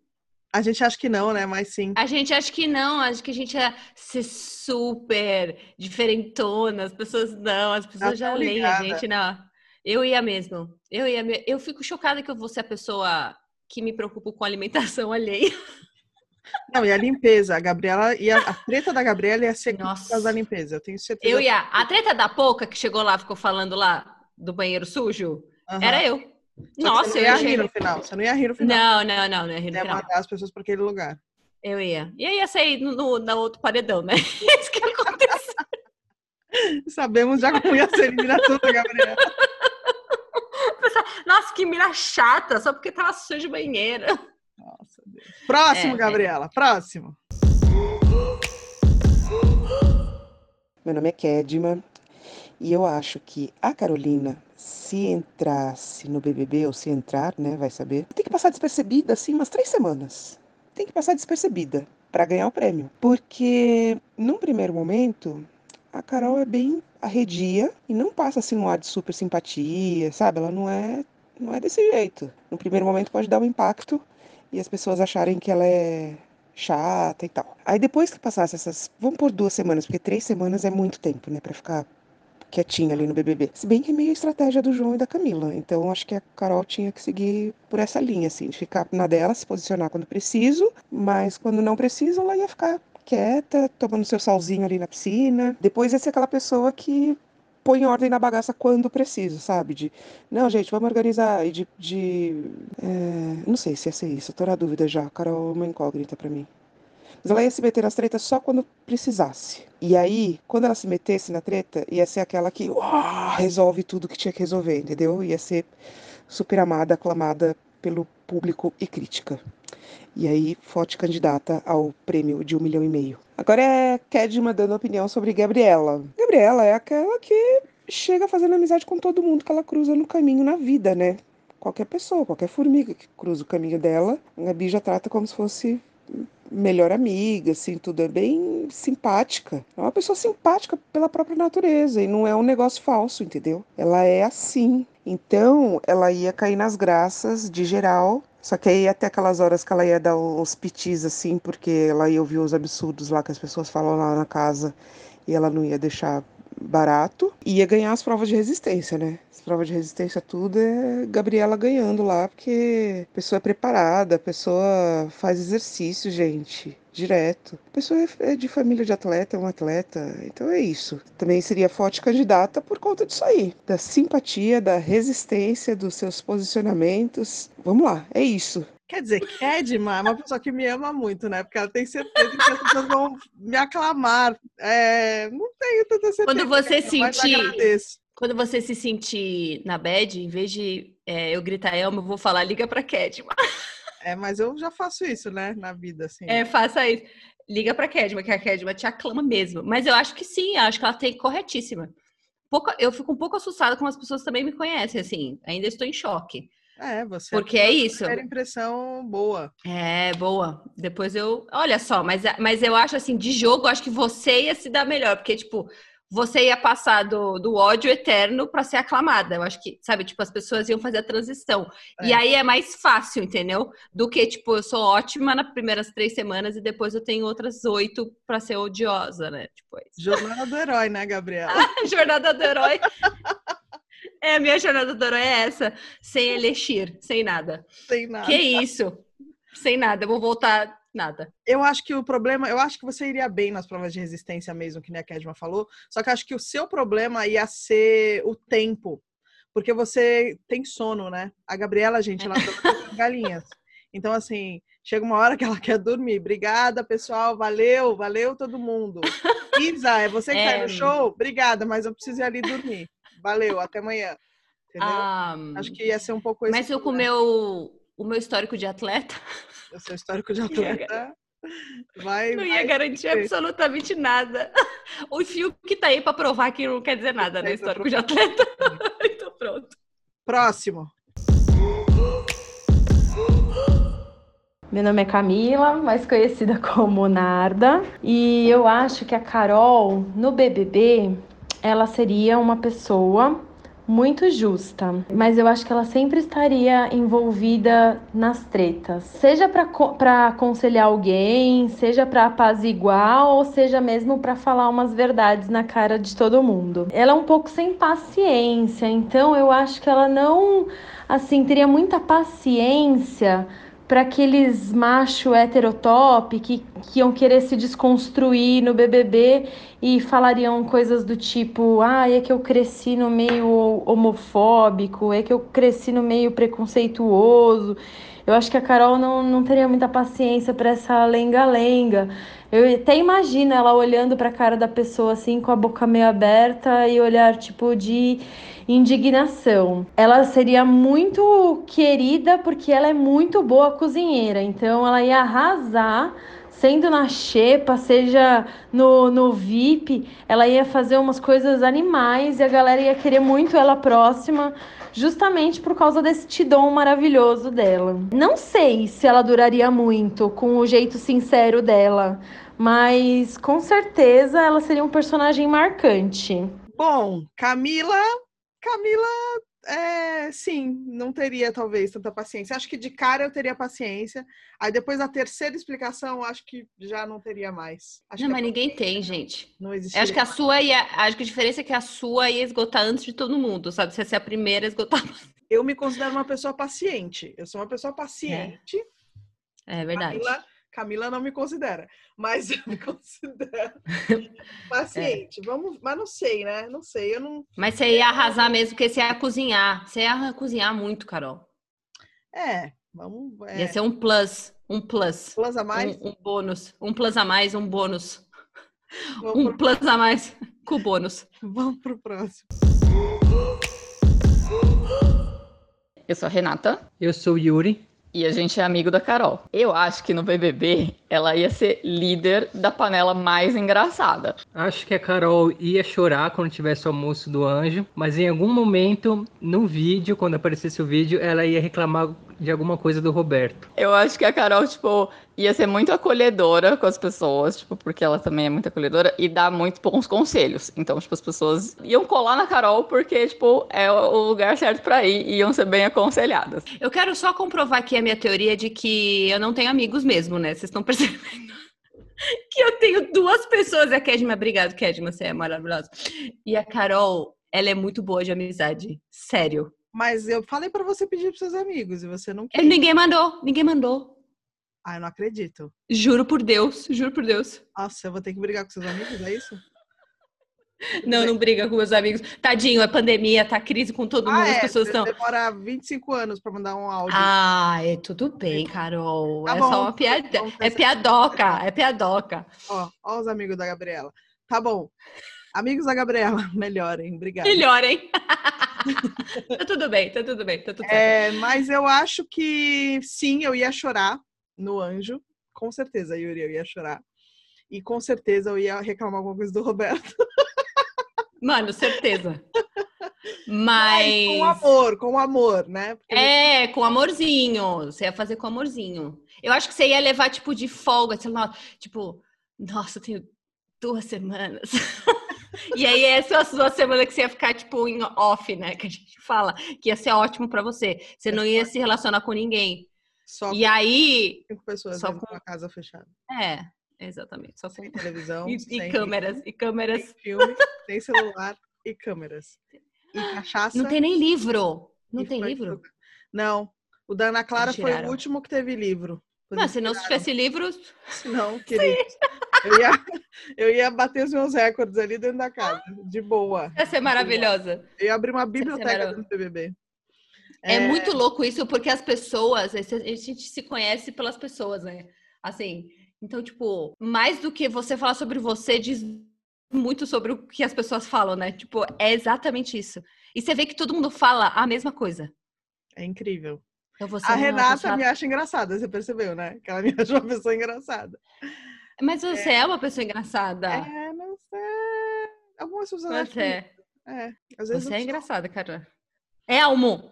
A gente acha que não, né? Mas sim. A gente acha que não, acho que a gente ia ser super diferentona, as pessoas não, as pessoas já leem a gente, não. Eu ia mesmo. Eu ia Eu fico chocada que eu vou ser a pessoa que me preocupo com a alimentação [LAUGHS] alheia. Não, e a limpeza. A Gabriela e a treta da Gabriela ia ser Nossa. da limpeza, eu tenho certeza. Eu ia. A treta da Pouca que chegou lá, ficou falando lá do banheiro sujo, uhum. era eu. Nossa, você não ia rir no final. Você não ia rir no final. Não, não, não, não ia rir no ia final. mandar as pessoas para aquele lugar. Eu ia. E aí ia sair no, no, no outro paredão, né? [LAUGHS] Isso que aconteceu. Sabemos já como ia ser a eliminação da Gabriela. Nossa, que mira chata, só porque tava suja de banheira. Nossa, Deus. Próximo, é, é. Gabriela, é. próximo. Meu nome é Kedma e eu acho que a Carolina se entrasse no BBB, ou se entrar, né, vai saber, tem que passar despercebida, assim, umas três semanas. Tem que passar despercebida para ganhar o prêmio. Porque, num primeiro momento, a Carol é bem arredia e não passa, assim, um ar de super simpatia, sabe? Ela não é, não é desse jeito. No primeiro momento pode dar um impacto e as pessoas acharem que ela é chata e tal. Aí depois que passasse essas, vamos por duas semanas, porque três semanas é muito tempo, né, para ficar quietinha ali no BBB. Se bem que é meio a estratégia do João e da Camila. Então acho que a Carol tinha que seguir por essa linha, assim, de ficar na dela, se posicionar quando preciso, mas quando não precisa, ela ia ficar quieta, tomando seu salzinho ali na piscina. Depois ia ser aquela pessoa que põe ordem na bagaça quando preciso, sabe? De, não, gente, vamos organizar. E de. de é... não sei se ia ser isso, tô na dúvida já. Carol é uma incógnita para mim. Mas ela ia se meter nas tretas só quando precisasse. E aí, quando ela se metesse na treta, ia ser aquela que uau, resolve tudo que tinha que resolver, entendeu? Ia ser super amada, aclamada pelo público e crítica. E aí, forte candidata ao prêmio de um milhão e meio. Agora é Kedma dando opinião sobre Gabriela. Gabriela é aquela que chega fazendo amizade com todo mundo que ela cruza no caminho na vida, né? Qualquer pessoa, qualquer formiga que cruza o caminho dela, a Gabi já trata como se fosse melhor amiga, assim, tudo é bem simpática. É uma pessoa simpática pela própria natureza e não é um negócio falso, entendeu? Ela é assim. Então, ela ia cair nas graças de geral. Só que aí até aquelas horas que ela ia dar uns pitis assim, porque ela ia ouvir os absurdos lá que as pessoas falam lá na casa e ela não ia deixar barato. Ia ganhar as provas de resistência, né? prova de resistência, tudo é Gabriela ganhando lá, porque a pessoa é preparada, a pessoa faz exercício, gente, direto. A pessoa é, é de família de atleta, é um atleta, então é isso. Também seria forte candidata por conta disso aí, da simpatia, da resistência, dos seus posicionamentos. Vamos lá, é isso. Quer dizer, Kedma é uma pessoa que me ama muito, né? Porque ela tem certeza que as pessoas vão me aclamar. É, não tenho tanta certeza. Quando você sentir Quando você se sentir na bad, em vez de é, eu gritar Elma, eu vou falar liga pra Kedma. É, mas eu já faço isso, né, na vida, assim. É, faça isso. Liga pra Kedma, que a Kedma te aclama mesmo. Mas eu acho que sim, acho que ela tem corretíssima. Pouco, eu fico um pouco assustada como as pessoas também me conhecem, assim. Ainda estou em choque. É, você. Porque é isso. Primeira impressão boa. É, boa. Depois eu. Olha só, mas, mas eu acho assim, de jogo, eu acho que você ia se dar melhor. Porque, tipo, você ia passar do, do ódio eterno para ser aclamada. Eu acho que, sabe, tipo, as pessoas iam fazer a transição. É. E aí é mais fácil, entendeu? Do que, tipo, eu sou ótima nas primeiras três semanas e depois eu tenho outras oito para ser odiosa, né? Tipo, é Jornada do herói, né, Gabriela? [LAUGHS] jornada do herói. É, a minha jornada do herói é essa. Sem elixir, sem nada. Sem nada. Que isso? Sem nada. Eu vou voltar nada. Eu acho que o problema, eu acho que você iria bem nas provas de resistência mesmo, que nem a Kedma falou, só que acho que o seu problema ia ser o tempo, porque você tem sono, né? A Gabriela, gente, ela com galinhas. Então, assim, chega uma hora que ela quer dormir. Obrigada, pessoal, valeu, valeu todo mundo. [LAUGHS] Isa, é você que é... tá no show? Obrigada, mas eu preciso ir ali dormir. Valeu, até amanhã. Entendeu? Um... Acho que ia ser um pouco Mas eu com o meu, o meu histórico de atleta [LAUGHS] o seu histórico de atleta vai. Não vai ia garantir ter. absolutamente nada. [LAUGHS] O fio que tá aí para provar que não quer dizer nada, né? Histórico de atleta. [LAUGHS] então pronto. Próximo. Meu nome é Camila, mais conhecida como Narda, e eu acho que a Carol no BBB ela seria uma pessoa muito justa, mas eu acho que ela sempre estaria envolvida nas tretas, seja para aconselhar alguém, seja para apaziguar ou seja mesmo para falar umas verdades na cara de todo mundo. Ela é um pouco sem paciência, então eu acho que ela não assim teria muita paciência para aqueles macho heterotop que, que iam querer se desconstruir no BBB e falariam coisas do tipo: ah, é que eu cresci no meio homofóbico, é que eu cresci no meio preconceituoso. Eu acho que a Carol não, não teria muita paciência para essa lenga-lenga. Eu até imagino ela olhando para a cara da pessoa assim, com a boca meio aberta e olhar tipo de indignação. Ela seria muito querida porque ela é muito boa cozinheira, então ela ia arrasar. Sendo na xepa, seja no, no VIP, ela ia fazer umas coisas animais e a galera ia querer muito ela próxima, justamente por causa desse dom maravilhoso dela. Não sei se ela duraria muito com o jeito sincero dela, mas com certeza ela seria um personagem marcante. Bom, Camila Camila, é, sim, não teria talvez tanta paciência. Acho que de cara eu teria paciência. Aí depois da terceira explicação, acho que já não teria mais. Acho não, é mas ninguém tem, gente. Não existe. Acho que a sua ia. Acho que a diferença é que a sua ia esgotar antes de todo mundo, sabe? Se essa é a primeira, esgotar. [LAUGHS] Eu me considero uma pessoa paciente. Eu sou uma pessoa paciente. É, é verdade. Camila Camila não me considera, mas eu me [LAUGHS] considero [LAUGHS] paciente. É. Vamos, mas não sei, né? Não sei, eu não. Mas você ia arrasar mesmo, porque você ia cozinhar. Você ia cozinhar muito, Carol. É, vamos. É... Ia ser um plus, um plus. Plus a mais? Um, um bônus. Um plus a mais, um bônus. Vamos um pro... [LAUGHS] plus a mais com bônus. Vamos pro próximo. Eu sou a Renata. Eu sou o Yuri. E a gente é amigo da Carol. Eu acho que no BBB ela ia ser líder da panela mais engraçada. Acho que a Carol ia chorar quando tivesse o almoço do anjo, mas em algum momento no vídeo, quando aparecesse o vídeo, ela ia reclamar de alguma coisa do Roberto. Eu acho que a Carol, tipo, ia ser muito acolhedora com as pessoas, tipo, porque ela também é muito acolhedora e dá muito bons conselhos. Então, tipo, as pessoas iam colar na Carol porque, tipo, é o lugar certo para ir e iam ser bem aconselhadas. Eu quero só comprovar aqui a minha teoria de que eu não tenho amigos mesmo, né? Vocês estão percebendo? [LAUGHS] que eu tenho duas pessoas. A Kedma, obrigado, Kedma, você é maravilhosa. E a Carol, ela é muito boa de amizade. Sério. Mas eu falei para você pedir pros seus amigos e você não quer. Ninguém mandou, ninguém mandou. Ah, eu não acredito. Juro por Deus, juro por Deus. Nossa, eu vou ter que brigar com seus amigos, é isso? [LAUGHS] Não, não briga com meus amigos. Tadinho, é pandemia, tá crise com todo mundo, ah, as é, pessoas estão. Demora 25 anos para mandar um áudio. Ah, é tudo bem, Carol. Tá é bom, só uma piada. É piadoca, é piadoca. Ó, ó os amigos da Gabriela. Tá bom. Amigos da Gabriela, [LAUGHS] melhorem, obrigada. Melhorem. [LAUGHS] tá tudo bem, tá tudo bem, tá tudo. É, mas eu acho que sim, eu ia chorar no anjo. Com certeza, Yuri, eu ia chorar. E com certeza eu ia reclamar alguma coisa do Roberto. [LAUGHS] Mano, certeza. Mas Mas. com amor, com amor, né? Porque É, com amorzinho. Você ia fazer com amorzinho. Eu acho que você ia levar, tipo, de folga. sei lá, Tipo, nossa, eu tenho duas semanas. E aí, essa é duas semanas que você ia ficar, tipo, em off, né? Que a gente fala. Que ia ser ótimo pra você. Você não ia se relacionar com ninguém. só E aí. com cinco pessoas só com- uma casa fechada. É, exatamente. Só Sem com... televisão, [LAUGHS] E, sem e câmeras, e câmeras. sem filme, sem celular e câmeras. E cachaça. Não tem nem livro. Não tem livro? tudo. Não. O da Ana Clara foi o último que teve livro. Isso se não tivesse livro, Não, [LAUGHS] querido. Eu ia, eu ia bater os meus recordes ali dentro da casa, de boa. ia ser maravilhosa. Eu ia abrir uma biblioteca do BBB. É, muito louco isso, porque as pessoas, a gente se conhece pelas pessoas, né? Assim, então, tipo, mais do que você falar sobre você, diz muito sobre o que as pessoas falam, né? Tipo, é exatamente isso. E você vê que todo mundo fala a mesma coisa. É incrível. Então A é Renata pessoa- me acha engraçada, você percebeu, né? Que ela me [LAUGHS] acha uma pessoa engraçada. Mas você é, uma pessoa engraçada. É, não sei. Algumas pessoas acham Você que- é. É, às vezes Você é sou. engraçada, cara. É, Almo.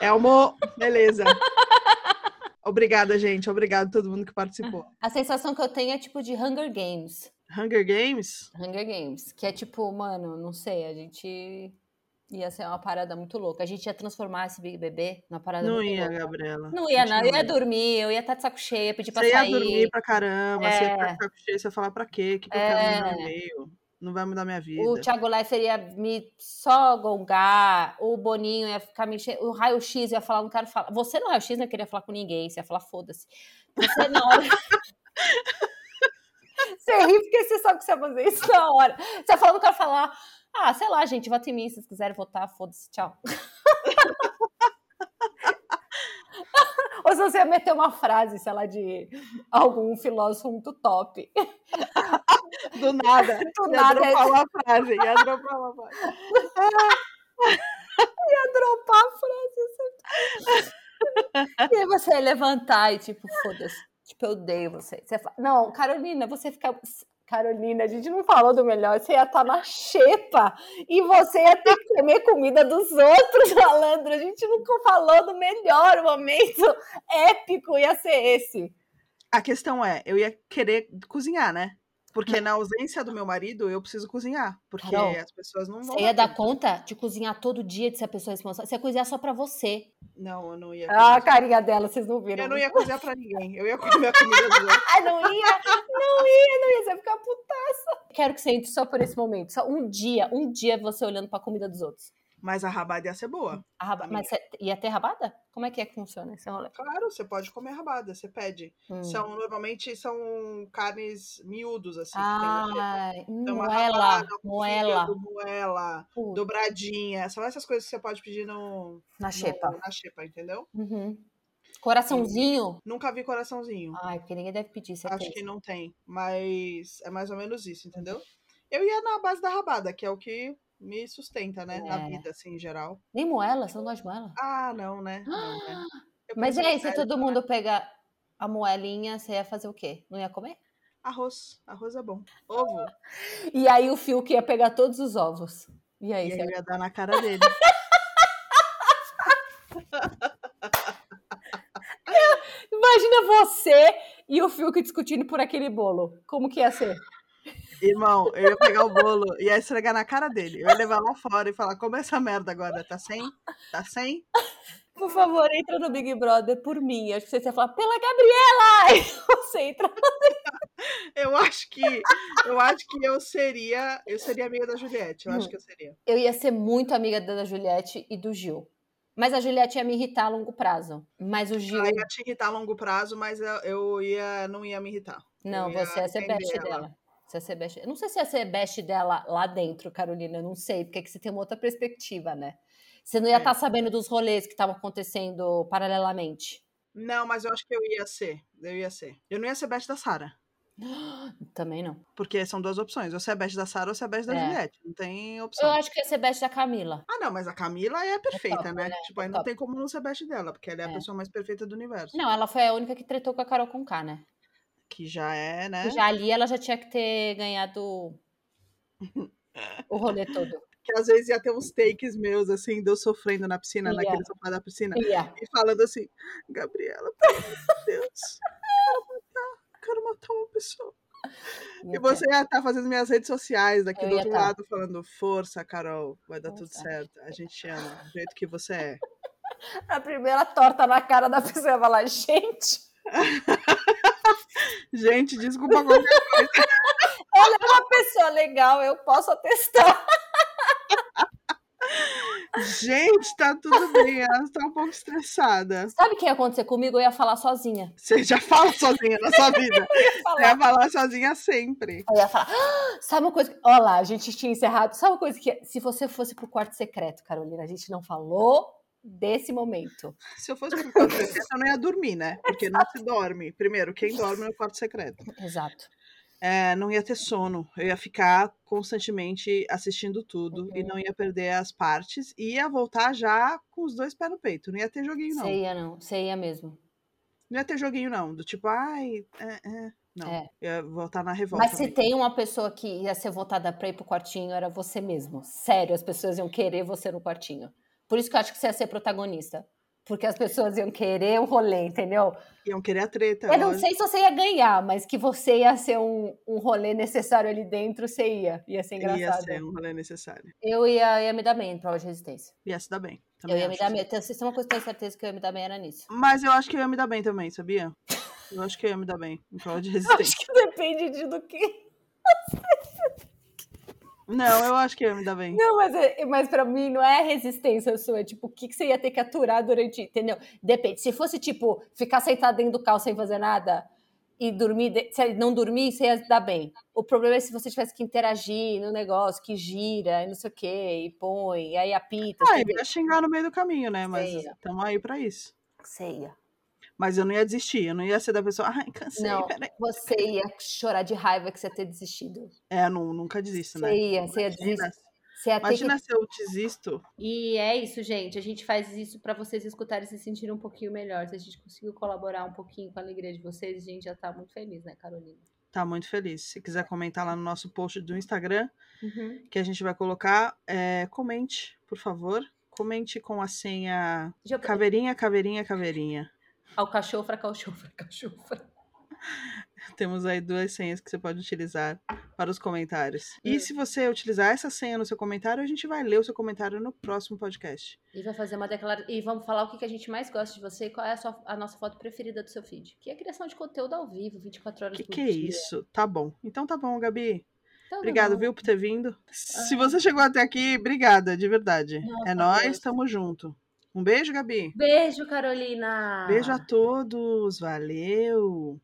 Elmo, beleza. [LAUGHS] Obrigada, gente. Obrigado a todo mundo que participou. A sensação que eu tenho é tipo de Hunger Games. Hunger Games? Hunger Games. Que é tipo, mano, não sei, a gente ia ser uma parada muito louca. A gente ia transformar esse Big Bebê numa parada Não ia, louca. Gabriela. Não ia, não. Eu ia dormir, eu ia estar de saco cheio, ia pedir pra Você ia sair. dormir pra caramba, você ia ficar É. de saco cheio, você ia falar pra quê? O que, que eu quero no meu É. e-mail? Não vai mudar minha vida. O Thiago Leifert ia me só gongar, o Boninho ia ficar me enchendo, o raio-x ia falar, não quero falar. Você no raio-x não queria falar com ninguém, você ia falar, foda-se. Você na hora. [LAUGHS] você ri porque você sabe que você ia fazer isso na hora. Você ia falar, não quero falar. Ah, sei lá, gente, vota em mim, se vocês quiserem votar, foda-se, tchau. [LAUGHS] Ou se você ia meter uma frase, sei lá, de algum filósofo muito top. [LAUGHS] Do nada. [LAUGHS] Do ia nada, dropar uma frase. Ia dropar uma frase. ia dropar a frase. E aí você ia levantar e tipo, foda-se. Tipo, eu odeio você. você fala, não, Carolina, você fica. Carolina, a gente não falou do melhor. Você ia estar na xepa e você ia ter que comer comida dos outros, [LAUGHS] malandro. A gente nunca falou do melhor momento épico, ia ser esse. A questão é, eu ia querer cozinhar, né? Porque na ausência do meu marido, eu preciso cozinhar. Porque Carol, as pessoas não vão. Você ia dar conta de cozinhar todo dia de ser a pessoa responsável? Você ia cozinhar só pra você. Não, eu não ia. Ah, a cozinhar. carinha dela, vocês não viram. eu não ia cozinhar pra ninguém. Eu ia comer a comida dos [LAUGHS] outros. Ah, não ia, não ia, não ia, você ia ficar putaça. Quero que você entre só por esse momento. Só um dia, um dia você olhando pra comida dos outros. Mas a rabada ia ser boa. A raba- Mas você ia ter rabada? Como é que é que funciona esse rolê? Claro, você pode comer rabada, você pede. Hum. São, normalmente são carnes miúdos, assim. Ai, Então, moela, rabada, moela. fígado, moela, Putz, dobradinha. São essas coisas que você pode pedir no, Na no- xepa. na xepa, entendeu? Uhum. Coraçãozinho? Nunca vi coraçãozinho. Ai, porque ninguém deve pedir, Acho certeza. que não tem, mas é mais ou menos isso, entendeu? Eu ia na base da rabada, que é o que me sustenta, né? Na É. vida, assim, em geral. Nem moela? Você não gosta de moela? Ah, não, né? Não, né? [GASPS] Mas e se sério, todo mundo pegar a moelinha, você ia fazer o quê? Não ia comer? Arroz. Arroz é bom. Ovo. [LAUGHS] E aí o Fiuk ia pegar todos os ovos. E aí, E aí ia dar na cara dele. [LAUGHS] Imagina você e o Fiuk discutindo por aquele bolo. Como que ia ser? Irmão, eu ia pegar o bolo e ia esfregar na cara dele. Eu ia levar lá fora e falar: come essa merda agora, tá sem? Tá sem? Por favor, entra no Big Brother por mim. Acho que você ia falar, pela Gabriela! Aí [LAUGHS] você entra. Eu acho que eu acho que eu seria, eu seria amiga da Juliette. Eu acho Hum. que eu seria. Eu ia ser muito amiga da Juliette e do Gil. Mas a Juliette ia me irritar a longo prazo. Mas o Gil. Ela ia te irritar a longo prazo, mas eu, eu ia, não ia me irritar. Não, você ia ser best ela. dela. Você ia ser best... Eu não sei se ia ser best dela lá dentro, Carolina. Eu não sei, porque é que você tem uma outra perspectiva, né? Você não ia É. estar sabendo dos rolês que estavam acontecendo paralelamente. Não, mas eu acho que eu ia ser. Eu ia ser. Eu não ia ser best da Sara. Também não. Porque são duas opções. Ou você é best da Sarah ou você é best da É. Juliette. Não tem Eu opção. acho que ia ser best da Camila. Ah, não, mas a Camila é perfeita, top, né? né? Tipo, aí É não top. tem como não ser best dela, porque ela é a É. pessoa mais perfeita do universo. Não, ela foi a única que tretou com a Carol Conká, né? Que já é, né? E Já ali ela já tinha que ter ganhado o rolê todo. [LAUGHS] Que às vezes ia ter uns takes meus, assim, de eu sofrendo na piscina, Ia. naquele sofá da piscina. Ia. E falando assim, Gabriela, pelo amor de Deus, quero matar, quero matar uma pessoa. E você ia estar fazendo minhas redes sociais daqui Eu do outro tá. lado, falando, força, Carol, vai dar tudo certo. A gente te ama, do jeito que você é. [LAUGHS] A primeira torta na cara da pessoa ia falar, gente, [LAUGHS] Gente, desculpa qualquer [LAUGHS] ela é uma pessoa legal, eu posso atestar. Gente, tá tudo bem, ela tá um pouco estressada. Sabe o que ia acontecer comigo? Eu ia falar sozinha. Você já fala sozinha na sua vida. [LAUGHS] Você falar. ia falar sozinha sempre. Eu ia falar, "Ah, sabe uma coisa? que- Olha lá, a gente tinha encerrado. Sabe uma coisa que. Se você fosse pro quarto secreto, Carolina, a gente não falou desse momento. Se eu fosse pro quarto secreto, eu não ia dormir, né? Porque não se dorme. Primeiro, quem dorme no quarto secreto? Exato. É, não ia ter sono. Eu ia ficar constantemente assistindo tudo e Uhum. não ia perder as partes. E ia voltar já com os dois pés no peito. Não ia ter joguinho, não. Você ia, não. Você ia mesmo. Não ia ter joguinho, não. Do tipo, ai, é, é. Não. É. Ia voltar na revolta. Mas se mesmo. tem uma pessoa que ia ser votada pra ir pro quartinho, era você mesmo. Sério, as pessoas iam querer você no quartinho. Por isso que eu acho que você ia ser protagonista. Porque as pessoas iam querer o rolê, entendeu? Iam querer a treta. Eu não lógico. sei se você ia ganhar, mas que você ia ser um, um rolê necessário ali dentro, você ia. Ia ser Ia engraçado. ser um rolê necessário. Eu ia, ia me dar bem em prova de resistência. Ia se dar bem. Eu também ia me acho. dar bem. Eu Se tem uma coisa que eu tenho certeza que eu ia me dar bem era nisso. Mas eu acho que eu ia me dar bem também, sabia? Eu acho que eu ia me dar bem em prova de [LAUGHS] Acho resistência. que depende de do que. [LAUGHS] Não, eu acho que ia me dar bem. Não, mas, é- mas pra mim não é resistência sua. É tipo, o que, que você ia ter que aturar durante. Entendeu? Depende. Se fosse, tipo, ficar sentado dentro do carro sem fazer nada e dormir. Se não dormir, você ia dar bem. O problema é se você tivesse que interagir no negócio que gira e não sei o quê, e põe, e aí apita. Ah, ia xingar no meio do caminho, né? Mas estamos aí pra isso. Você ia. Mas eu não ia desistir, eu não ia ser da pessoa, ai, cansei, Não, peraí. você ia chorar de raiva que você ia ter desistido. É, não, nunca desisto, né? Você ia, você ia Imagina, desistir. Ter que imagina se eu desisto. E é isso, gente. A gente faz isso pra vocês escutarem e se sentirem um pouquinho melhor. Se a gente conseguiu colaborar um pouquinho com a alegria de vocês, a gente já tá muito feliz, né, Carolina? Tá muito feliz. Se quiser comentar lá no nosso post do Instagram, Uhum. que a gente vai colocar, é, comente, por favor. Comente com a senha caveirinha, caveirinha, caveirinha. Alcachofra, cachofra, cachofra. Temos aí duas senhas que você pode utilizar para os comentários. E Hum. se você utilizar essa senha no seu comentário, a gente vai ler o seu comentário no próximo podcast. E vai fazer uma declaração. E vamos falar o que que a gente mais gosta de você e qual é a, sua- a nossa foto preferida do seu feed. Que é a criação de conteúdo ao vivo, 24 horas Que por que é dia. isso? Tá bom. Então tá bom, Gabi. Então, Obrigado, não. viu, por ter vindo. Se você chegou até aqui, obrigada, de verdade. Nossa, é Deus. tamo junto. Um beijo, Gabi. Beijo, Carolina! Beijo a todos. Valeu.